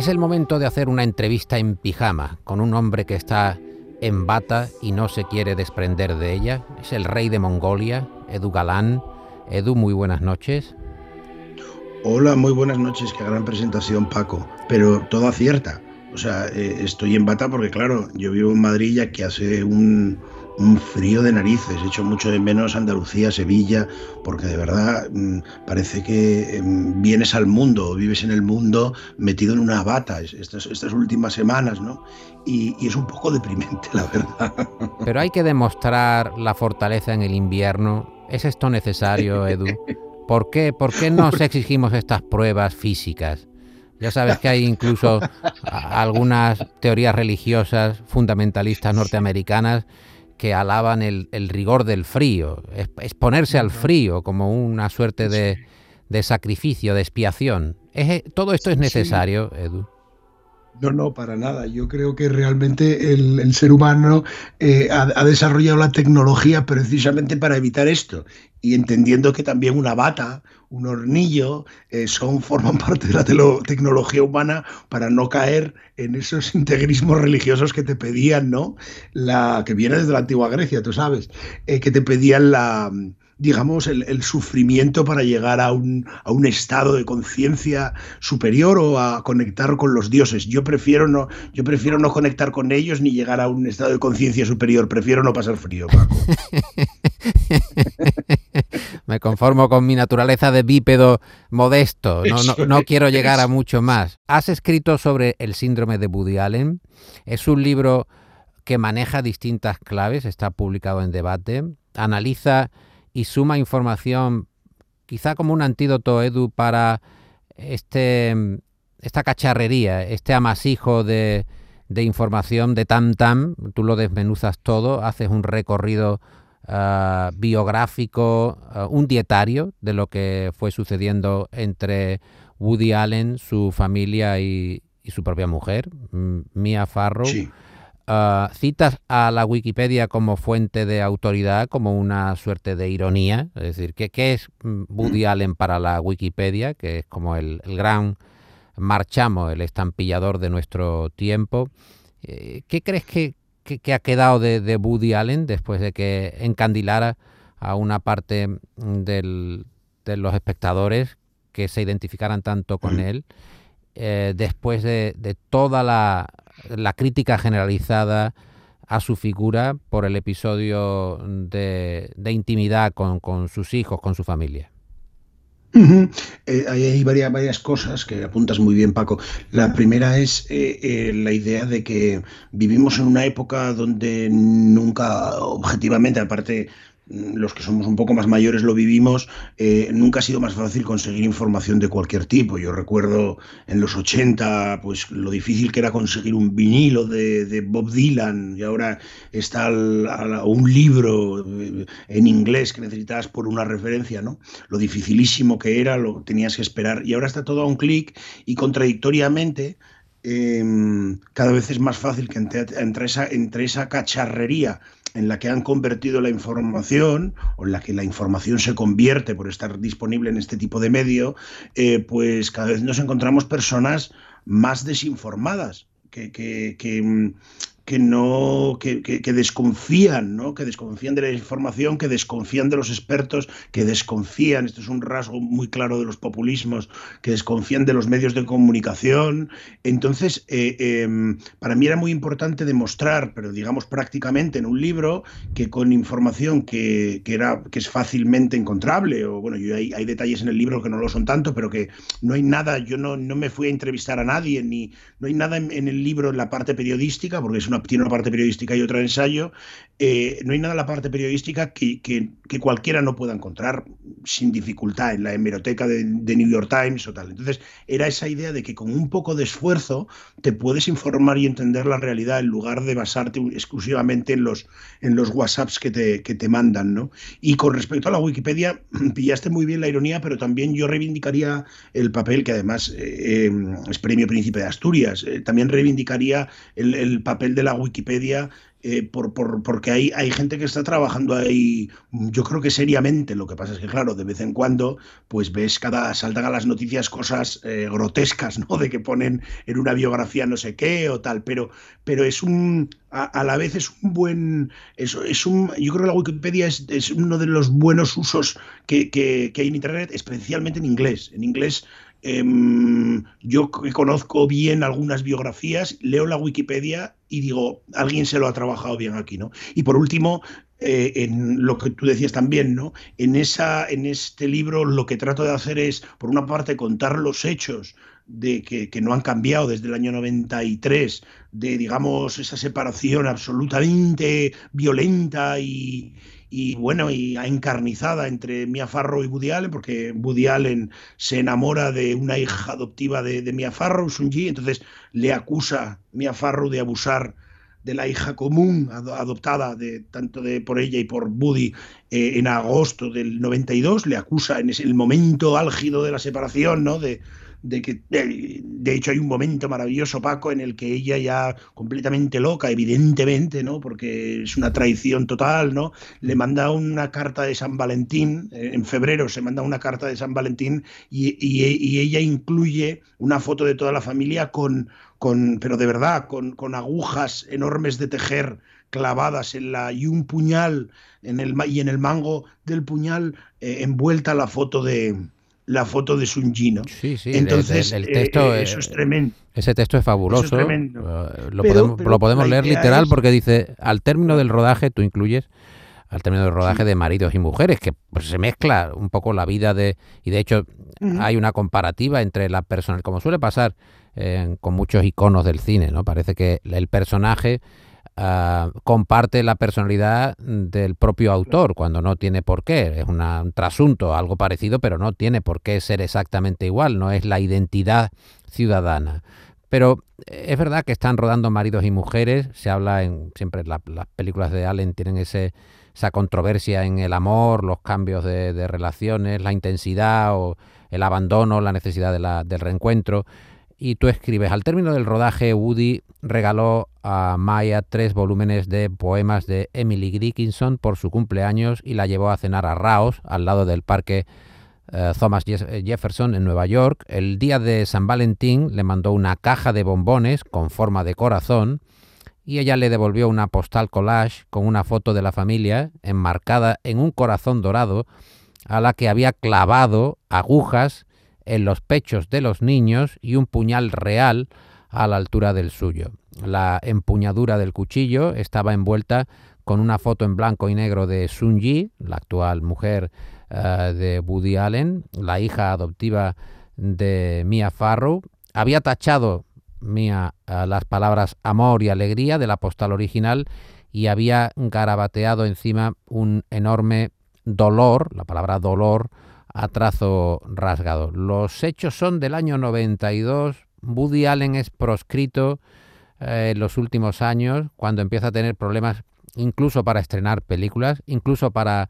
Es el momento de hacer una entrevista en pijama con un hombre que está en bata y no se quiere desprender de ella. Es el rey de Mongolia, Edu Galán. Edu, muy buenas noches. Hola, muy buenas noches. Qué gran presentación, Paco. Pero toda cierta. O sea, eh, estoy en bata porque, claro, yo vivo en Madrid ya que hace un, un frío de narices. He hecho mucho de menos Andalucía, Sevilla, porque de verdad mm, parece que em, vienes al mundo, vives en el mundo metido en una bata estas, estas últimas semanas, ¿no? Y, es un poco deprimente, la verdad. Pero hay que demostrar la fortaleza en el invierno. ¿Es esto necesario, Edu? ¿Por qué, ¿Por qué nos exigimos estas pruebas físicas? Ya sabes que hay incluso algunas teorías religiosas fundamentalistas norteamericanas que alaban el, rigor del frío, exponerse al frío como una suerte de, sacrificio, de expiación. todo esto es necesario, Edu. No, no, para nada. Yo creo que realmente el, ser humano eh, ha, desarrollado la tecnología precisamente para evitar esto. Y entendiendo que también una bata, un hornillo, eh, son, forman parte de la tecnología humana para no caer en esos integrismos religiosos que te pedían, ¿no? La, que viene desde la antigua Grecia, tú sabes, eh, que te pedían la digamos, el, sufrimiento para llegar a un, a un estado de conciencia superior o a conectar con los dioses. Yo prefiero, no, yo prefiero no conectar con ellos ni llegar a un estado de conciencia superior. Prefiero no pasar frío, Paco. Me conformo con mi naturaleza de bípedo modesto. No, no, quiero llegar a mucho más. Has escrito sobre el síndrome de Woody Allen. Es un libro que maneja distintas claves. Está publicado en debate. Analiza y suma información, quizá como un antídoto, Edu, para este, esta cacharrería, este amasijo de, de información de tam tam, tú lo desmenuzas todo, haces un recorrido ah, biográfico, ah, un dietario de lo que fue sucediendo entre Woody Allen, su familia y, y su propia mujer, Mia Farrow. Ah, citas a la Wikipedia como fuente de autoridad, como una suerte de ironía. Es decir, ¿qué, qué es mm, Woody Allen para la Wikipedia? Que es como el, gran marchamo, el estampillador de nuestro tiempo. Eh, ¿Qué crees que, ha quedado de, de, Woody Allen después de que encandilara a una parte de los espectadores que se identificaran tanto con él? Eh, después de, toda la, crítica generalizada a su figura por el episodio de, intimidad con, sus hijos, con su familia. Eh, hay varias, varias, cosas que apuntas muy bien, Paco. La primera es eh, la idea de que vivimos en una época donde nunca, objetivamente, aparte los que somos un poco más mayores lo vivimos, eh, nunca ha sido más fácil conseguir información de cualquier tipo. Yo recuerdo en los 80, pues lo difícil que era conseguir un vinilo de, Bob Dylan y ahora está un libro eh, en inglés que necesitabas por una referencia, ¿no? Lo dificilísimo que era, lo tenías que esperar y ahora está todo a un clic y contradictoriamente em, cada vez es más fácil que entre esa, entre esa cacharrería en la que han convertido la información o en la que la información se convierte por estar disponible en este tipo de medio, eh, pues cada vez nos encontramos personas más desinformadas, que, que, mm, que no que, desconfían, ¿no? que desconfían de la información, que desconfían de los expertos, que desconfían, esto es un rasgo muy claro de los populismos, que desconfían de los medios de comunicación. Entonces, eh, em, para mí era muy importante demostrar, pero digamos prácticamente en un libro, que con información que, era, que es fácilmente encontrable, o bueno, hay, hay, detalles en el libro que no lo son tanto, pero que no hay nada, yo no, no me fui a entrevistar a nadie, ni no hay nada en, en el libro en la parte periodística, porque es una tiene una parte periodística y otra ensayo, eh, no hay nada en la parte periodística que, cualquiera no pueda encontrar sin dificultad en la hemeroteca de, New York Times o tal. Entonces, era esa idea de que con un poco de esfuerzo te puedes informar y entender la realidad en lugar de basarte exclusivamente en los, en los WhatsApps que te, que te mandan. ¿no? Y con respecto a la Wikipedia, pillaste muy bien la ironía, pero también yo reivindicaría el papel, que además eh, es premio Príncipe de Asturias, eh, también reivindicaría el, el papel de la la Wikipedia eh, por, porque hay, hay gente que está trabajando ahí, yo creo que seriamente. Lo que pasa es que, claro, de vez en cuando, pues ves cada, saltan a las noticias cosas eh, grotescas, ¿no? De que ponen en una biografía no sé qué o tal, pero, pero es un, a, la vez es un buen, es, es, un, yo creo que la Wikipedia es, es uno de los buenos usos que, que, que hay en Internet, especialmente en inglés. En inglés Em, yo conozco bien algunas biografías, leo la Wikipedia y digo, alguien se lo ha trabajado bien aquí, ¿no? Y por último, eh, en lo que tú decías también, ¿no? En, esa, en este libro lo que trato de hacer es, por una parte, contar los hechos de que, que, no han cambiado desde el año 93, de, digamos, esa separación absolutamente violenta y, y bueno, y encarnizada entre Mia Farrow y Woody porque Woody se enamora de una hija adoptiva de, de Mia Farrow, Sunji, entonces le acusa Mia Farrow de abusar de la hija común adoptada de, tanto de, por ella y por Woody eh, en agosto del 92, le acusa en ese, el momento álgido de la separación, ¿no? De, de que de, hecho hay un momento maravilloso, Paco, en el que ella ya completamente loca, evidentemente, ¿no? Porque es una traición total, ¿no? Le manda una carta de San Valentín, eh, en febrero se manda una carta de San Valentín y, ella incluye una foto de toda la familia con, con pero de verdad, con, con agujas enormes de tejer clavadas en la y un puñal en el y en el mango del puñal eh, envuelta la foto de la foto de Sun ¿no? Sí, sí, Entonces, el, texto, eh, eso es tremendo. Ese texto es fabuloso. Eh, lo, podemos, lo podemos leer literal porque dice, al término del rodaje, tú incluyes al término del rodaje de maridos y mujeres, que pues, se mezcla un poco la vida de... Y de hecho hay una comparativa entre la persona, como suele pasar eh, con muchos iconos del cine, ¿no? Parece que el personaje Ah, comparte la personalidad del propio autor, cuando no tiene por qué. Es un trasunto, algo parecido, pero no tiene por qué ser exactamente igual, no es la identidad ciudadana. Pero es verdad que están rodando maridos y mujeres, se habla en siempre las películas de Allen tienen ese, esa controversia en el amor, los cambios de, relaciones, la intensidad o el abandono, la necesidad de del reencuentro y tú escribes, al término del rodaje, Woody regaló a Maya tres volúmenes de poemas de Emily Dickinson por su cumpleaños y la llevó a cenar a Raos, al lado del parque eh, Thomas Jefferson en Nueva York. El día de San Valentín le mandó una caja de bombones con forma de corazón y ella le devolvió una postal collage con una foto de la familia enmarcada en un corazón dorado a la que había clavado agujas en los pechos de los niños y un puñal real a la altura del suyo. La empuñadura del cuchillo estaba envuelta con una foto en blanco y negro de Sun Yi, la actual mujer eh, de Woody Allen, la hija adoptiva de Mia Farrow. Había tachado Mia eh, las palabras amor y alegría de la postal original y había garabateado encima un enorme dolor, la palabra dolor, a trazo rasgado. Los hechos son del año 92. Woody Allen es proscrito eh, en los últimos años cuando empieza a tener problemas incluso para estrenar películas, incluso para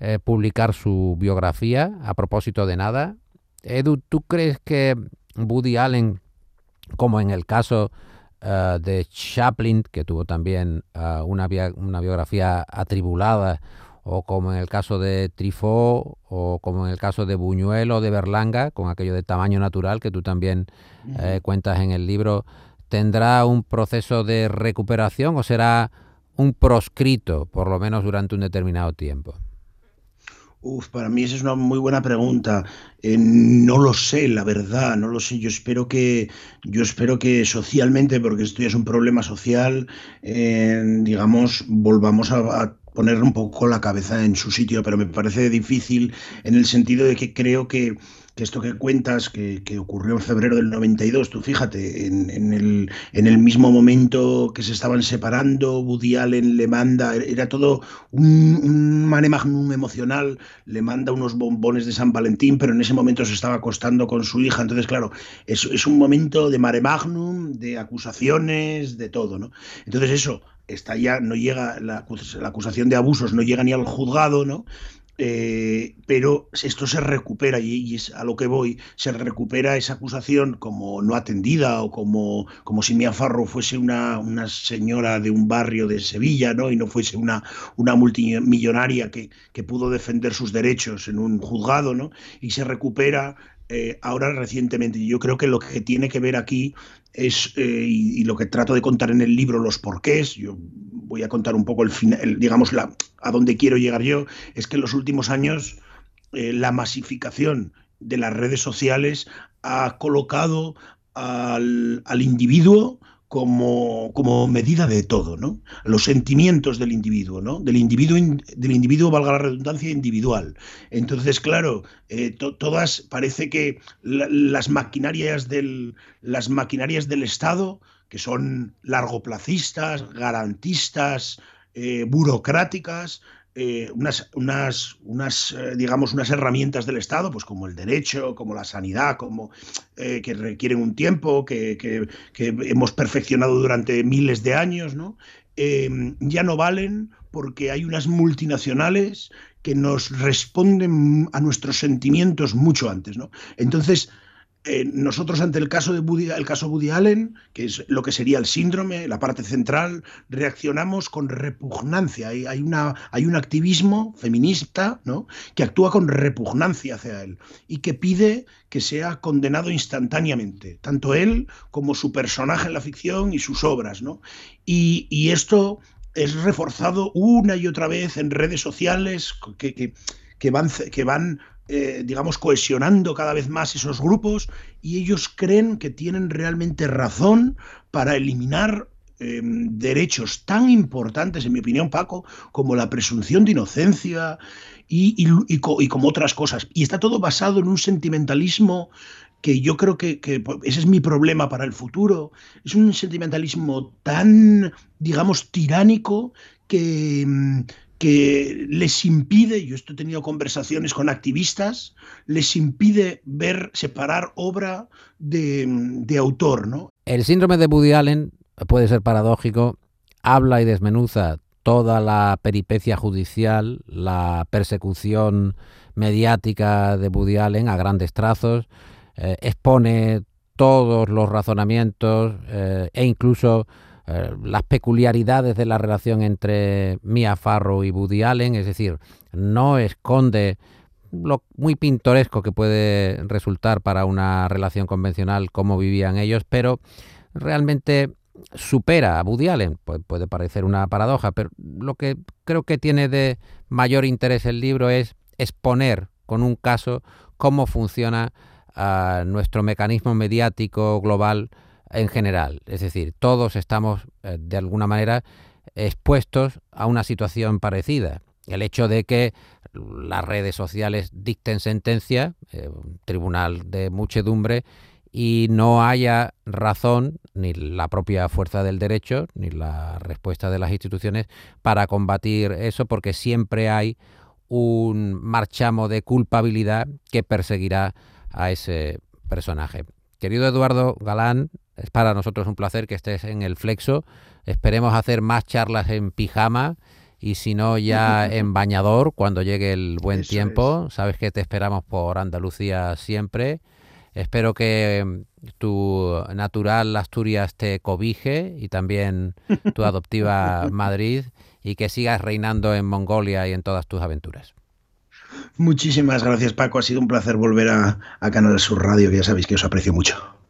eh, publicar su biografía a propósito de nada. Edu, ¿tú crees que Woody Allen, como en el caso eh, de Chaplin, que tuvo también una, una biografía atribulada, o como en el caso de Trifó, o como en el caso de Buñuel o de Berlanga, con aquello de tamaño natural que tú también eh, cuentas en el libro, ¿tendrá un proceso de recuperación o será un proscrito, por lo menos durante un determinado tiempo? Uf, para mí esa es una muy buena pregunta. Eh, no lo sé, la verdad, no lo sé. Yo espero que, yo espero que socialmente, porque esto ya es un problema social, eh, digamos, volvamos a poner un poco la cabeza en su sitio, pero me parece difícil en el sentido de que creo que, esto que cuentas, que, ocurrió en febrero del 92, tú fíjate, en, el, en el mismo momento que se estaban separando, Woody Allen le manda, era todo un, un mane magnum emocional, le manda unos bombones de San Valentín, pero en ese momento se estaba acostando con su hija, entonces claro, es, es un momento de mare magnum, de acusaciones, de todo, ¿no? Entonces eso, está ya, no llega, la, acusación de abusos no llega ni al juzgado, ¿no? Eh, pero esto se recupera, y, es a lo que voy, se recupera esa acusación como no atendida o como, como si Mia Farro fuese una, una señora de un barrio de Sevilla ¿no? y no fuese una, una multimillonaria que, que pudo defender sus derechos en un juzgado, ¿no? y se recupera eh, ahora recientemente. Yo creo que lo que tiene que ver aquí es, eh, y, lo que trato de contar en el libro, los porqués, yo voy a contar un poco el final, digamos, la, a dónde quiero llegar yo, es que en los últimos años eh, la masificación de las redes sociales ha colocado al, al individuo como, como, medida de todo, ¿no? Los sentimientos del individuo, ¿no? Del individuo, del individuo valga la redundancia, individual. Entonces, claro, eh, todas, parece que las, maquinarias del, las maquinarias del Estado, que son largoplacistas, garantistas, eh, burocráticas, eh, unas, unas, unas eh, digamos, unas herramientas del Estado, pues como el derecho, como la sanidad, como, eh, que requieren un tiempo, que, que, hemos perfeccionado durante miles de años, ¿no? ya no valen porque hay unas multinacionales que nos responden a nuestros sentimientos mucho antes, ¿no? Entonces, eh, nosotros ante el caso de Woody, el caso Woody Allen, que es lo que sería el síndrome, la parte central, reaccionamos con repugnancia. Hay, una, hay un activismo feminista ¿no? que actúa con repugnancia hacia él y que pide que sea condenado instantáneamente, tanto él como su personaje en la ficción y sus obras. ¿no? Y, y esto es reforzado una y otra vez en redes sociales que, que, que van, que van eh, digamos, cohesionando cada vez más esos grupos y ellos creen que tienen realmente razón para eliminar em, derechos tan importantes, en mi opinión, Paco, como la presunción de inocencia y, como otras cosas. Y está todo basado en un sentimentalismo que yo creo que, que, ese es mi problema para el futuro. Es un sentimentalismo tan, digamos, tiránico que, em, que les impide, yo he tenido conversaciones con activistas, les impide ver, separar obra de, autor. ¿no? El síndrome de Woody Allen puede ser paradójico, habla y desmenuza toda la peripecia judicial, la persecución mediática de Woody Allen a grandes trazos, eh, expone todos los razonamientos eh, e incluso eh, las peculiaridades de la relación entre Mia Farrow y Woody Allen, es decir, no esconde lo muy pintoresco que puede resultar para una relación convencional como vivían ellos, pero realmente supera a Woody Allen. puede parecer una paradoja, pero lo que creo que tiene de mayor interés el libro es exponer con un caso cómo funciona ah, nuestro mecanismo mediático global en general. Es decir, todos estamos eh, de alguna manera expuestos a una situación parecida. El hecho de que las redes sociales dicten sentencia, eh, un tribunal de muchedumbre, y no haya razón, ni la propia fuerza del derecho, ni la respuesta de las instituciones para combatir eso, porque siempre hay un marchamo de culpabilidad que perseguirá a ese personaje. Querido Eduardo Galán, es para nosotros un placer que estés en el Flexo. Esperemos hacer más charlas en pijama y si no ya en bañador cuando llegue el buen tiempo. Sabes que te esperamos por Andalucía siempre. Espero que mm, tu natural Asturias te cobije y también tu adoptiva Madrid y que sigas reinando en Mongolia y en todas tus aventuras. Muchísimas gracias Paco, ha sido un placer volver a, a Canal Sur Radio, que ya sabéis que os aprecio mucho.